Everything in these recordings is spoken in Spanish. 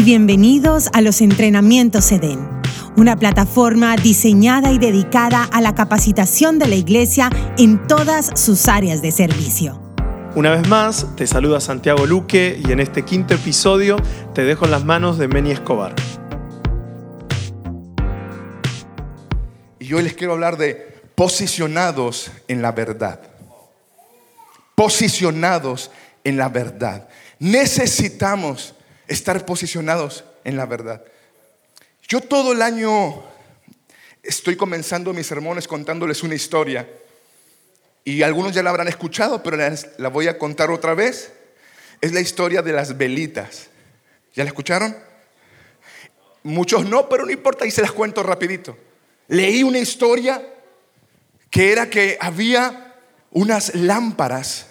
y bienvenidos a los entrenamientos EDEN, una plataforma diseñada y dedicada a la capacitación de la iglesia en todas sus áreas de servicio. Una vez más, te saluda Santiago Luque y en este quinto episodio te dejo en las manos de Meni Escobar. Y hoy les quiero hablar de posicionados en la verdad. Posicionados en la verdad. Necesitamos estar posicionados en la verdad. Yo todo el año estoy comenzando mis sermones contándoles una historia. Y algunos ya la habrán escuchado, pero la voy a contar otra vez. Es la historia de las velitas. ¿Ya la escucharon? Muchos no, pero no importa, y se las cuento rapidito. Leí una historia que era que había unas lámparas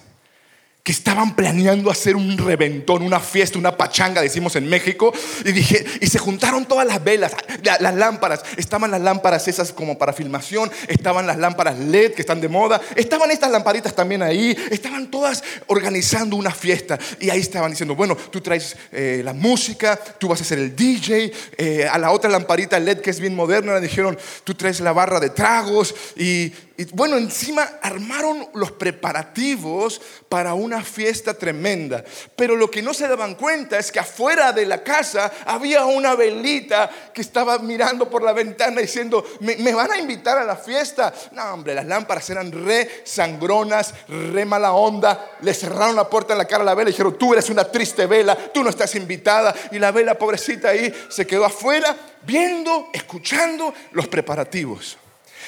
estaban planeando hacer un reventón, una fiesta, una pachanga, decimos en México, y dije, y se juntaron todas las velas, las lámparas, estaban las lámparas esas como para filmación, estaban las lámparas LED que están de moda, estaban estas lamparitas también ahí, estaban todas organizando una fiesta, y ahí estaban diciendo, bueno, tú traes eh, la música, tú vas a ser el DJ, eh, a la otra lamparita LED que es bien moderna le dijeron, tú traes la barra de tragos, y, y bueno, encima armaron los preparativos para una fiesta tremenda. Pero lo que no se daban cuenta es que afuera de la casa había una velita que estaba mirando por la ventana diciendo, ¿me, van a invitar a la fiesta? No, hombre, las lámparas eran re sangronas, re mala onda. Le cerraron la puerta en la cara a la vela y dijeron, tú eres una triste vela, tú no estás invitada. Y la vela, pobrecita ahí, se quedó afuera viendo, escuchando los preparativos.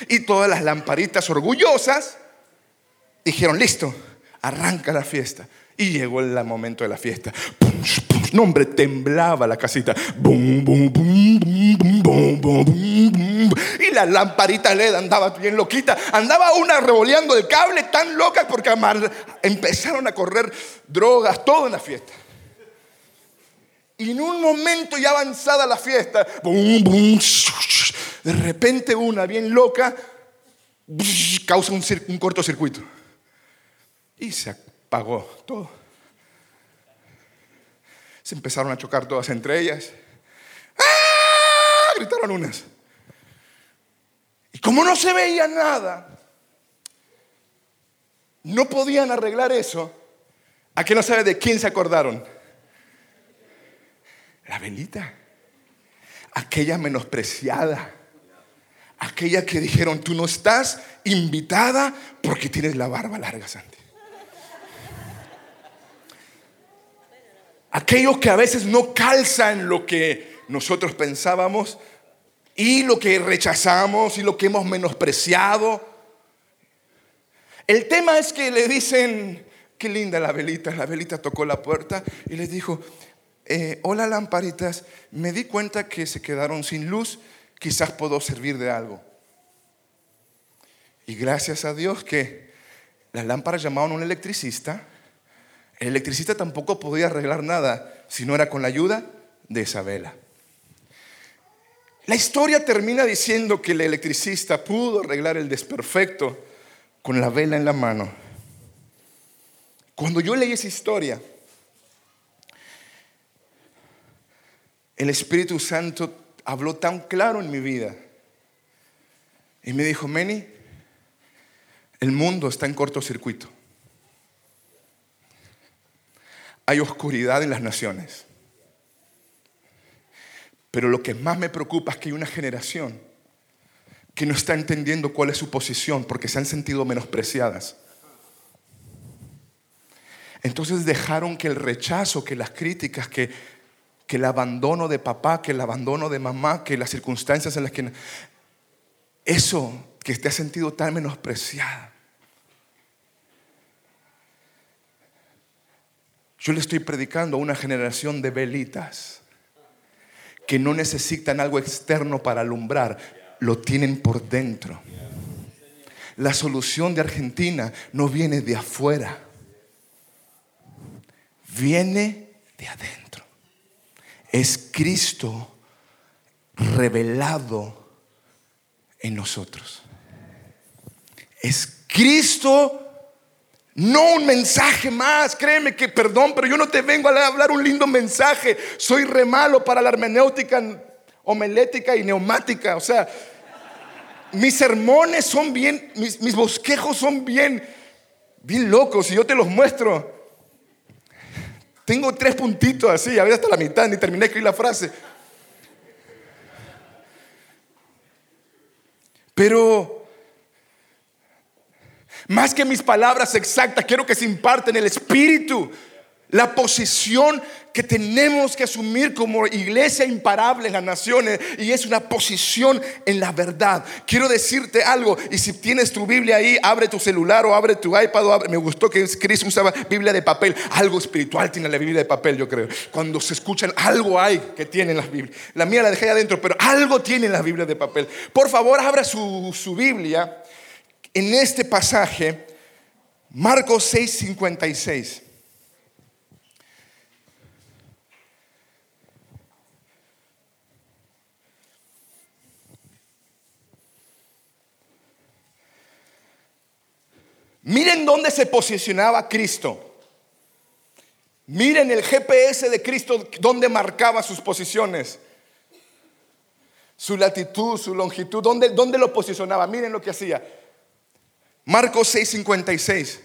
Y todas las lamparitas orgullosas dijeron, listo, arranca la fiesta. Y llegó el momento de la fiesta. No, hombre, temblaba la casita. Y la lamparita LED andaba bien loquita. Andaba una revoleando el cable tan loca porque empezaron a correr drogas, todo en la fiesta. Y en un momento ya avanzada la fiesta, de repente una bien loca causa un, un cortocircuito. Y se apagó todo. Se empezaron a chocar todas entre ellas. ¡Ah! Gritaron unas. Y como no se veía nada, no podían arreglar eso. ¿A qué no sabe de quién se acordaron? La velita. Aquella menospreciada aquella que dijeron, tú no estás invitada porque tienes la barba larga, Santi. Aquello que a veces no calza en lo que nosotros pensábamos y lo que rechazamos y lo que hemos menospreciado. El tema es que le dicen, qué linda la velita, la velita tocó la puerta y les dijo, eh, hola lamparitas, me di cuenta que se quedaron sin luz quizás puedo servir de algo. Y gracias a Dios que las lámparas llamaban a un electricista. El electricista tampoco podía arreglar nada si no era con la ayuda de esa vela. La historia termina diciendo que el electricista pudo arreglar el desperfecto con la vela en la mano. Cuando yo leí esa historia, el Espíritu Santo habló tan claro en mi vida. Y me dijo, Meni, el mundo está en cortocircuito. Hay oscuridad en las naciones. Pero lo que más me preocupa es que hay una generación que no está entendiendo cuál es su posición porque se han sentido menospreciadas. Entonces dejaron que el rechazo, que las críticas, que que el abandono de papá, que el abandono de mamá, que las circunstancias en las que... Eso que te ha sentido tan menospreciada. Yo le estoy predicando a una generación de velitas que no necesitan algo externo para alumbrar, lo tienen por dentro. La solución de Argentina no viene de afuera, viene de adentro es Cristo revelado en nosotros. Es Cristo No un mensaje más, créeme que perdón, pero yo no te vengo a hablar un lindo mensaje. Soy re malo para la hermenéutica homelética y neumática. O sea, mis sermones son bien, mis, mis bosquejos son bien, bien locos y yo te los muestro. Tengo tres puntitos así, a veces hasta la mitad, ni terminé de escribir la frase. Pero más que mis palabras exactas, quiero que se imparten el espíritu la posición que tenemos que asumir como iglesia imparable en las naciones y es una posición en la verdad. Quiero decirte algo y si tienes tu Biblia ahí, abre tu celular o abre tu iPad o me gustó que Chris usaba Biblia de papel. Algo espiritual tiene la Biblia de papel, yo creo. Cuando se escuchan, algo hay que tienen las Biblias. La mía la dejé adentro, pero algo tiene la Biblia de papel. Por favor, abra su, su Biblia en este pasaje, Marcos 6, Miren dónde se posicionaba Cristo. Miren el GPS de Cristo, dónde marcaba sus posiciones. Su latitud, su longitud, dónde, dónde lo posicionaba. Miren lo que hacía. Marcos 6:56.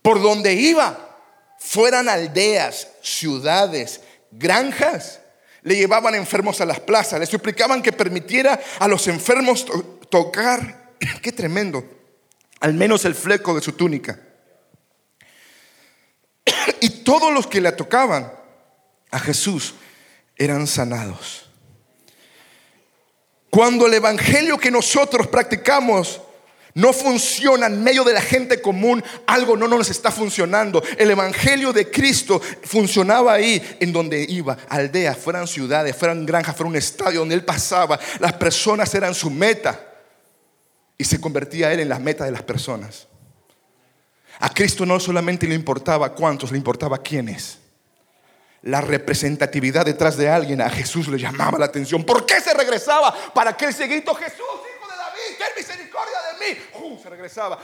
Por donde iba, fueran aldeas, ciudades, granjas, le llevaban enfermos a las plazas, le suplicaban que permitiera a los enfermos tocar. Qué tremendo al menos el fleco de su túnica. Y todos los que le tocaban a Jesús eran sanados. Cuando el evangelio que nosotros practicamos no funciona en medio de la gente común, algo no nos está funcionando. El evangelio de Cristo funcionaba ahí en donde iba, aldeas, fueran ciudades, fueran granjas, fuera un estadio donde él pasaba. Las personas eran su meta y se convertía él en la meta de las personas. A Cristo no solamente le importaba cuántos, le importaba quiénes. La representatividad detrás de alguien a Jesús le llamaba la atención. ¿Por qué se regresaba? Para que ese grito, Jesús, hijo de David, ten misericordia de mí. se regresaba.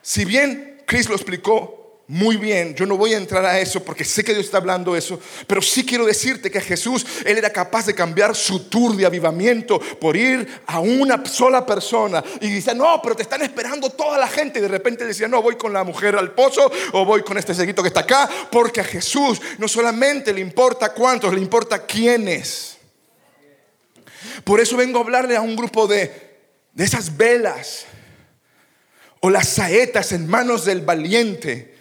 Si bien Cristo lo explicó muy bien, yo no voy a entrar a eso porque sé que Dios está hablando eso, pero sí quiero decirte que Jesús, Él era capaz de cambiar su tour de avivamiento por ir a una sola persona y dice, no, pero te están esperando toda la gente y de repente decía, no, voy con la mujer al pozo o voy con este seguito que está acá, porque a Jesús no solamente le importa cuántos, le importa quiénes. Por eso vengo a hablarle a un grupo de, de esas velas o las saetas en manos del valiente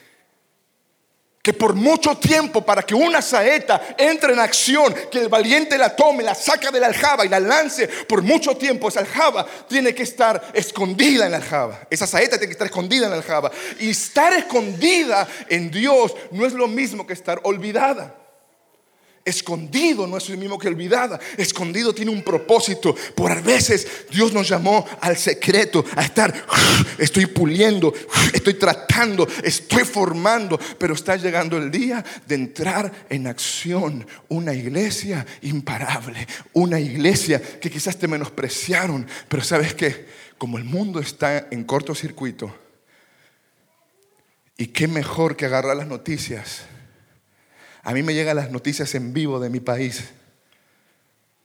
que por mucho tiempo para que una saeta entre en acción, que el valiente la tome, la saca de la aljaba y la lance, por mucho tiempo esa aljaba tiene que estar escondida en la aljaba. Esa saeta tiene que estar escondida en la aljaba. Y estar escondida en Dios no es lo mismo que estar olvidada. Escondido no es lo mismo que olvidada. Escondido tiene un propósito. Por a veces Dios nos llamó al secreto, a estar, estoy puliendo, estoy tratando, estoy formando, pero está llegando el día de entrar en acción. Una iglesia imparable, una iglesia que quizás te menospreciaron, pero sabes que como el mundo está en cortocircuito, y qué mejor que agarrar las noticias a mí me llegan las noticias en vivo de mi país,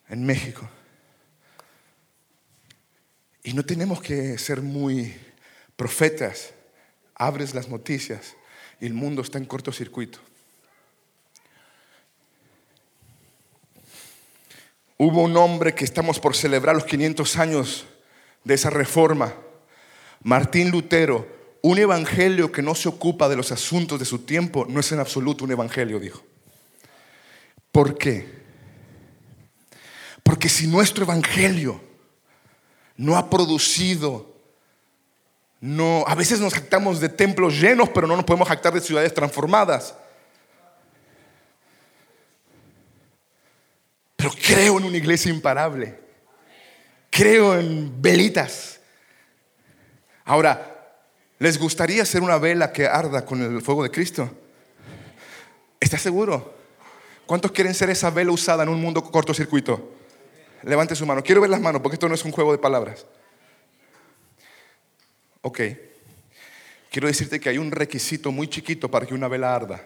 en México. Y no tenemos que ser muy profetas. Abres las noticias y el mundo está en cortocircuito. Hubo un hombre que estamos por celebrar los 500 años de esa reforma, Martín Lutero, un evangelio que no se ocupa de los asuntos de su tiempo no es en absoluto un evangelio, dijo. ¿Por qué? Porque si nuestro evangelio no ha producido, no, a veces nos jactamos de templos llenos, pero no nos podemos jactar de ciudades transformadas. Pero creo en una iglesia imparable. Creo en velitas. Ahora, ¿Les gustaría ser una vela que arda con el fuego de Cristo? ¿Estás seguro? ¿Cuántos quieren ser esa vela usada en un mundo cortocircuito? Levante su mano. Quiero ver las manos porque esto no es un juego de palabras. Ok. quiero decirte que hay un requisito muy chiquito para que una vela arda.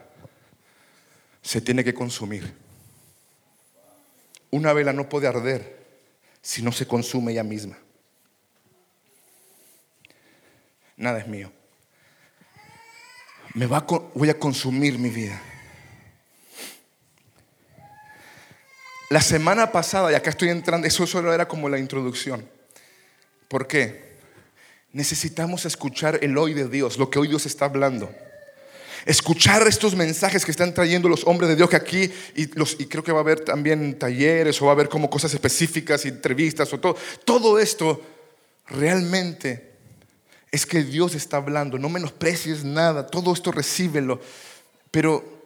Se tiene que consumir. Una vela no puede arder si no se consume ella misma. Nada es mío. Me va voy a consumir mi vida. La semana pasada, y acá estoy entrando, eso solo era como la introducción. ¿Por qué? Necesitamos escuchar el hoy de Dios, lo que hoy Dios está hablando. Escuchar estos mensajes que están trayendo los hombres de Dios que aquí, y creo que va a haber también talleres o va a haber como cosas específicas, entrevistas o todo. Todo esto realmente es que Dios está hablando. No menosprecies nada, todo esto recíbelo. Pero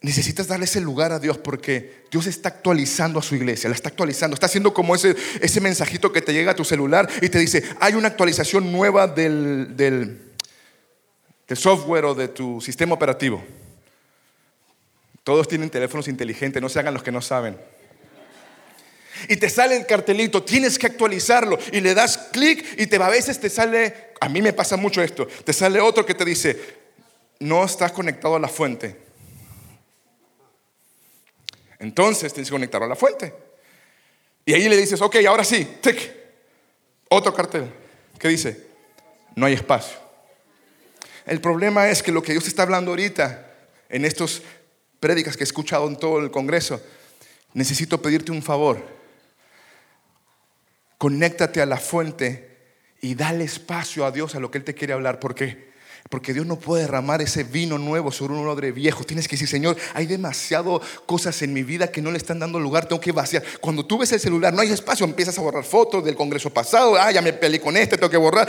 necesitas darle ese lugar a Dios porque Dios está actualizando a su iglesia, la está actualizando, está haciendo como ese, ese mensajito que te llega a tu celular y te dice, hay una actualización nueva del, del, del software o de tu sistema operativo. Todos tienen teléfonos inteligentes, no se hagan los que no saben. Y te sale el cartelito, tienes que actualizarlo y le das clic y te, a veces te sale, a mí me pasa mucho esto, te sale otro que te dice, no estás conectado a la fuente. Entonces tienes que conectarlo a la fuente. Y ahí le dices, ok, ahora sí, tic, otro cartel que dice, no hay espacio. El problema es que lo que Dios está hablando ahorita, en estos prédicas que he escuchado en todo el Congreso, necesito pedirte un favor. Conéctate a la fuente y dale espacio a Dios a lo que Él te quiere hablar, porque porque Dios no puede derramar ese vino nuevo sobre un odre viejo. Tienes que decir, Señor, hay demasiado cosas en mi vida que no le están dando lugar, tengo que vaciar. Cuando tú ves el celular, no hay espacio, empiezas a borrar fotos del congreso pasado. Ah, ya me peleé con este, tengo que borrar.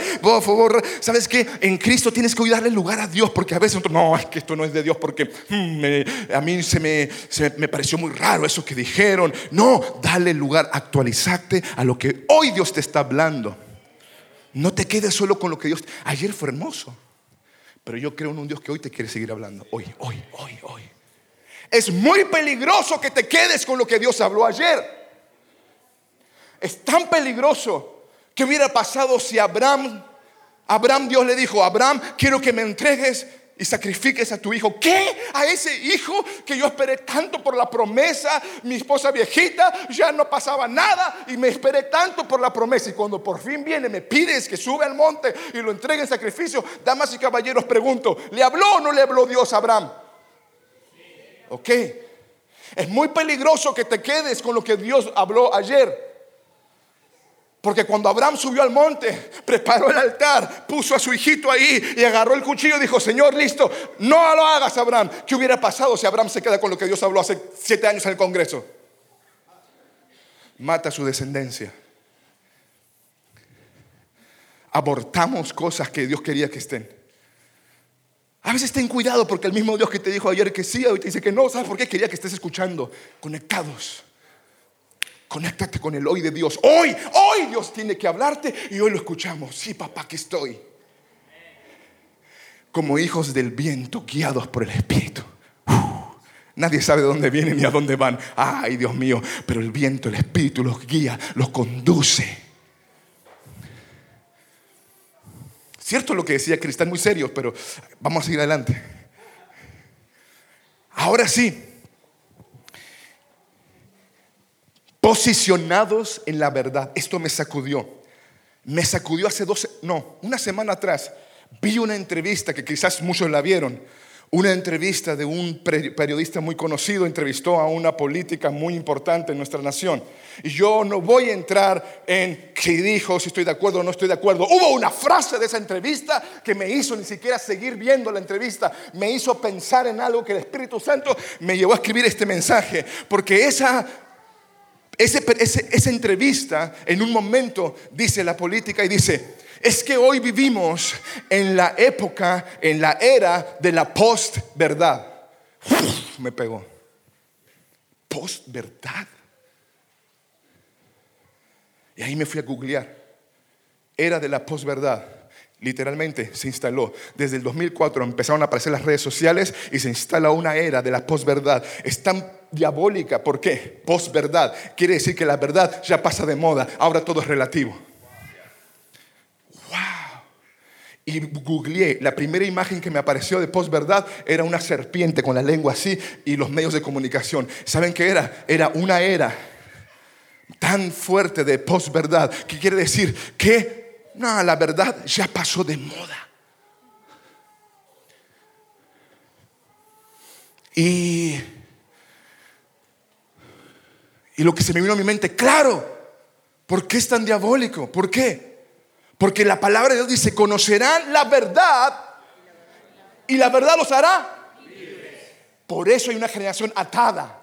¿Sabes qué? En Cristo tienes que darle lugar a Dios, porque a veces no, es que esto no es de Dios, porque hmm, a mí se me, pareció muy raro eso que dijeron. No, dale lugar, actualizate a lo que hoy Dios te está hablando. No te quedes solo con lo que Dios. Ayer fue hermoso. Pero yo creo en un Dios que hoy te quiere seguir hablando. Hoy, hoy, hoy, hoy. Es muy peligroso que te quedes con lo que Dios habló ayer. Es tan peligroso que hubiera pasado si Abraham, Abraham Dios le dijo, Abraham, quiero que me entregues y sacrifiques a tu hijo. ¿Qué? A ese hijo que yo esperé tanto por la promesa, mi esposa viejita, ya no pasaba nada y me esperé tanto por la promesa. Y cuando por fin viene, me pides que sube al monte y lo entregue en sacrificio. Damas y caballeros, pregunto, ¿le habló o no le habló Dios a Abraham? Ok. Es muy peligroso que te quedes con lo que Dios habló ayer. Porque cuando Abraham subió al monte, preparó el altar, puso a su hijito ahí y agarró el cuchillo y dijo, Señor, listo, no lo hagas, Abraham. ¿Qué hubiera pasado si Abraham se queda con lo que Dios habló hace siete años en el Congreso? Mata a su descendencia. Abortamos cosas que Dios quería que estén. A veces ten cuidado porque el mismo Dios que te dijo ayer que sí, hoy te dice que no. ¿Sabes por qué? Quería que estés escuchando, conectados. Conéctate con el hoy de Dios. Hoy, hoy Dios tiene que hablarte y hoy lo escuchamos. Sí, papá, que estoy. Como hijos del viento guiados por el Espíritu. nadie sabe de dónde vienen ni a dónde van. Ay, Dios mío, pero el viento, el Espíritu los guía, los conduce. Cierto lo que decía Cristán, muy serio, pero vamos a seguir adelante. Ahora sí, posicionados en la verdad. Esto me sacudió. Me sacudió hace dos, no, una semana atrás. Vi una entrevista que quizás muchos la vieron. Una entrevista de un periodista muy conocido entrevistó a una política muy importante en nuestra nación. Y yo no voy a entrar en si dijo, si estoy de acuerdo o no estoy de acuerdo. Hubo una frase de esa entrevista que me hizo ni siquiera seguir viendo la entrevista. Me hizo pensar en algo que el Espíritu Santo me llevó a escribir este mensaje. Porque esa esa entrevista en un momento dice la política y dice, es que hoy vivimos en la época, en la era de la post-verdad. Me pegó. Post-verdad. Y ahí me fui a googlear. Era de la post-verdad. Literalmente se instaló. Desde el 2004 empezaron a aparecer las redes sociales y se instala una era de la posverdad. Es tan diabólica. ¿Por qué? Posverdad. Quiere decir que la verdad ya pasa de moda. Ahora todo es relativo. Wow. y googleé. La primera imagen que me apareció de posverdad era una serpiente con la lengua así y los medios de comunicación. ¿Saben qué era? Era una era tan fuerte de posverdad que quiere decir que no, la verdad ya pasó de moda. Y, y lo que se me vino a mi mente, claro, ¿por qué es tan diabólico? ¿Por qué? Porque la palabra de Dios dice, conocerán la verdad y la verdad los hará. Por eso hay una generación atada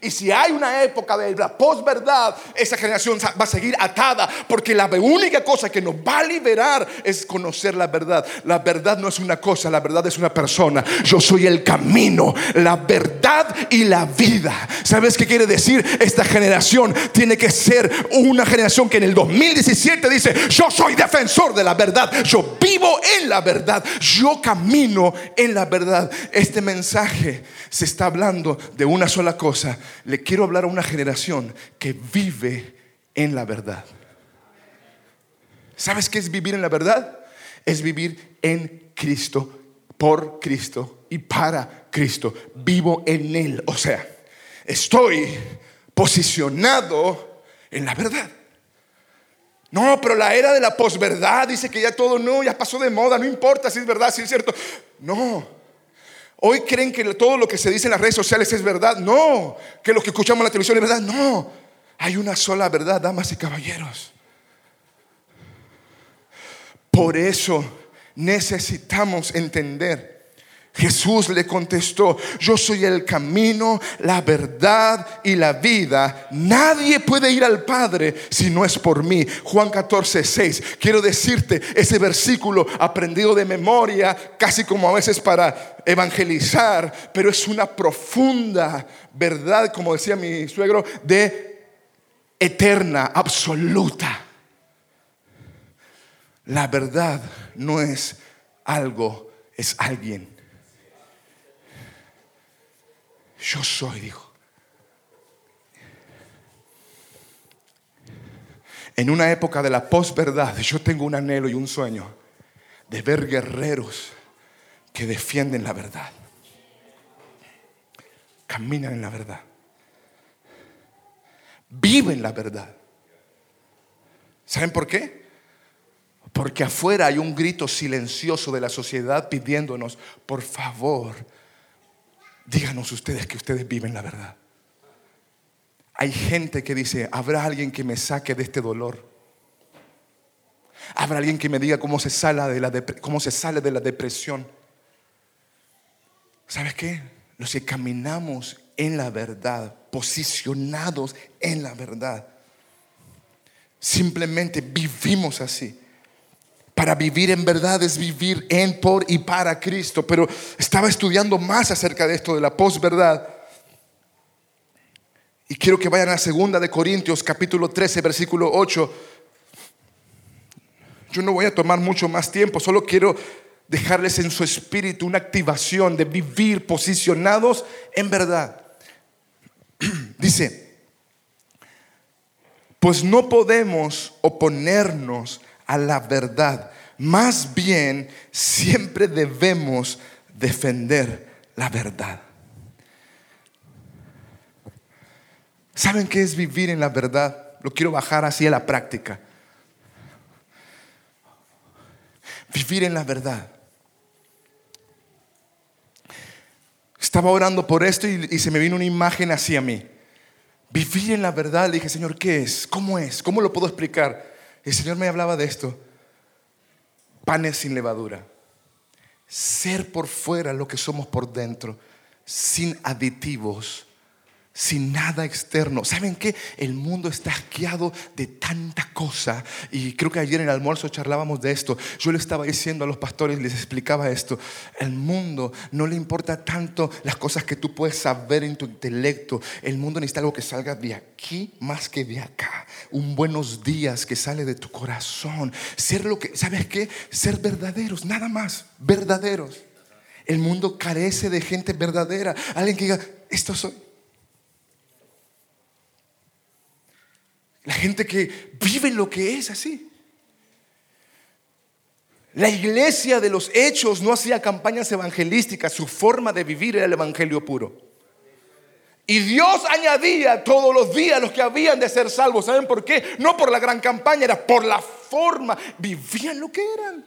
y si hay una época de la posverdad, esa generación va a seguir atada, porque la única cosa que nos va a liberar es conocer la verdad. La verdad no es una cosa, la verdad es una persona. Yo soy el camino, la verdad y la vida. ¿Sabes qué quiere decir? Esta generación tiene que ser una generación que en el 2017 dice, yo soy defensor de la verdad, yo vivo en la verdad, yo camino en la verdad. Este mensaje se está hablando de una sola cosa le quiero hablar a una generación que vive en la verdad. ¿Sabes qué es vivir en la verdad? Es vivir en Cristo, por Cristo y para Cristo. Vivo en Él. O sea, estoy posicionado en la verdad. No, pero la era de la posverdad dice que ya todo no, ya pasó de moda, no importa si es verdad, si es cierto. No, Hoy creen que todo lo que se dice en las redes sociales es verdad. No. Que lo que escuchamos en la televisión es verdad. No. Hay una sola verdad, damas y caballeros. Por eso necesitamos entender Jesús le contestó, yo soy el camino, la verdad y la vida. Nadie puede ir al Padre si no es por mí. Juan 14, 6. Quiero decirte ese versículo aprendido de memoria, casi como a veces para evangelizar, pero es una profunda verdad, como decía mi suegro, de eterna, absoluta. La verdad no es algo, es alguien. Yo soy, dijo. En una época de la posverdad, yo tengo un anhelo y un sueño de ver guerreros que defienden la verdad. Caminan en la verdad. Viven la verdad. ¿Saben por qué? Porque afuera hay un grito silencioso de la sociedad pidiéndonos, por favor, Díganos ustedes que ustedes viven la verdad. Hay gente que dice, ¿habrá alguien que me saque de este dolor? ¿Habrá alguien que me diga cómo se sale de la, cómo se sale de la depresión? ¿Sabes qué? Los que caminamos en la verdad, posicionados en la verdad, simplemente vivimos así. Para vivir en verdad es vivir en, por y para Cristo. Pero estaba estudiando más acerca de esto, de la posverdad. Y quiero que vayan a segunda de Corintios capítulo 13, versículo 8. Yo no voy a tomar mucho más tiempo, solo quiero dejarles en su espíritu una activación de vivir posicionados en verdad. Dice, pues no podemos oponernos a la verdad. Más bien, siempre debemos defender la verdad. ¿Saben qué es vivir en la verdad? Lo quiero bajar así a la práctica. Vivir en la verdad. Estaba orando por esto y, se me vino una imagen hacia mí. Vivir en la verdad, le dije, Señor, ¿qué es? ¿Cómo es? ¿Cómo lo puedo explicar? El Señor me hablaba de esto. Panes sin levadura. Ser por fuera lo que somos por dentro, sin aditivos, sin nada externo. ¿Saben qué? El mundo está asqueado de tanta cosa. Y creo que ayer en el almuerzo charlábamos de esto. Yo le estaba diciendo a los pastores, les explicaba esto. El mundo no le importa tanto las cosas que tú puedes saber en tu intelecto. El mundo necesita algo que salga de aquí más que de acá. Un buenos días que sale de tu corazón. Ser lo que, ¿sabes qué? Ser verdaderos, nada más. Verdaderos. El mundo carece de gente verdadera. Alguien que diga, esto soy. La gente que vive lo que es así. La iglesia de los hechos no hacía campañas evangelísticas, su forma de vivir era el evangelio puro. Y Dios añadía todos los días los que habían de ser salvos. ¿Saben por qué? No por la gran campaña, era por la forma. Vivían lo que eran.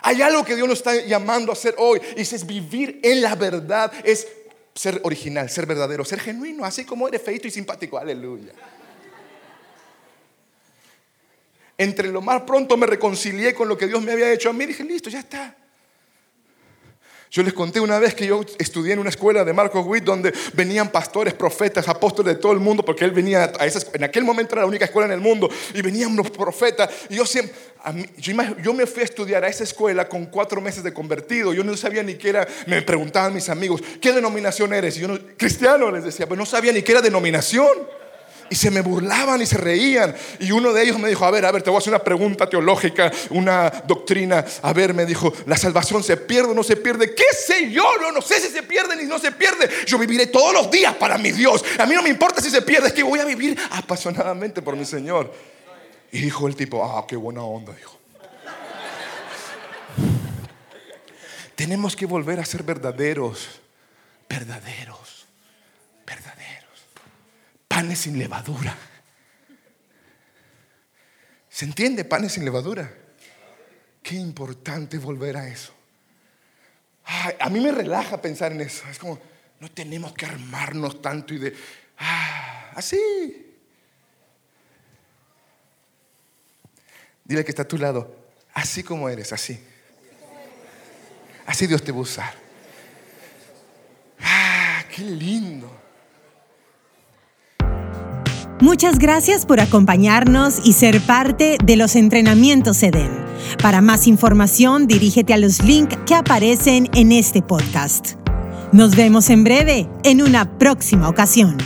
Hay algo que Dios nos está llamando a hacer hoy. Y es vivir en la verdad. Es ser original, ser verdadero, ser genuino, así como eres feito y simpático. Aleluya. Entre lo más pronto me reconcilié con lo que Dios me había hecho a mí. Dije, listo, ya está. Yo les conté una vez que yo estudié en una escuela de Marcos Witt donde venían pastores, profetas, apóstoles de todo el mundo, porque él venía a esa, en aquel momento era la única escuela en el mundo, y venían los profetas. Y yo siempre, yo, me fui a estudiar a esa escuela con cuatro meses de convertido. Yo no sabía ni qué era, me preguntaban mis amigos, ¿qué denominación eres? Y yo no, cristiano les decía, pero no sabía ni qué era denominación y se me burlaban y se reían. Y uno de ellos me dijo, a ver, a ver, te voy a hacer una pregunta teológica, una doctrina. A ver, me dijo, ¿la salvación se pierde o no se pierde? ¿Qué sé yo? No, no sé si se pierde ni no se pierde. Yo viviré todos los días para mi Dios. A mí no me importa si se pierde, es que voy a vivir apasionadamente por mi Señor. Y dijo el tipo, ah, qué buena onda, dijo. Tenemos que volver a ser verdaderos, verdaderos, verdaderos panes sin levadura. ¿Se entiende? Panes sin levadura. Qué importante volver a eso. a mí me relaja pensar en eso. Es como, no tenemos que armarnos tanto y de, ah, así. Dile que está a tu lado, así como eres, así. Así Dios te va a usar. Ah, qué lindo. Muchas gracias por acompañarnos y ser parte de los entrenamientos EDEN. Para más información, dirígete a los links que aparecen en este podcast. Nos vemos en breve en una próxima ocasión.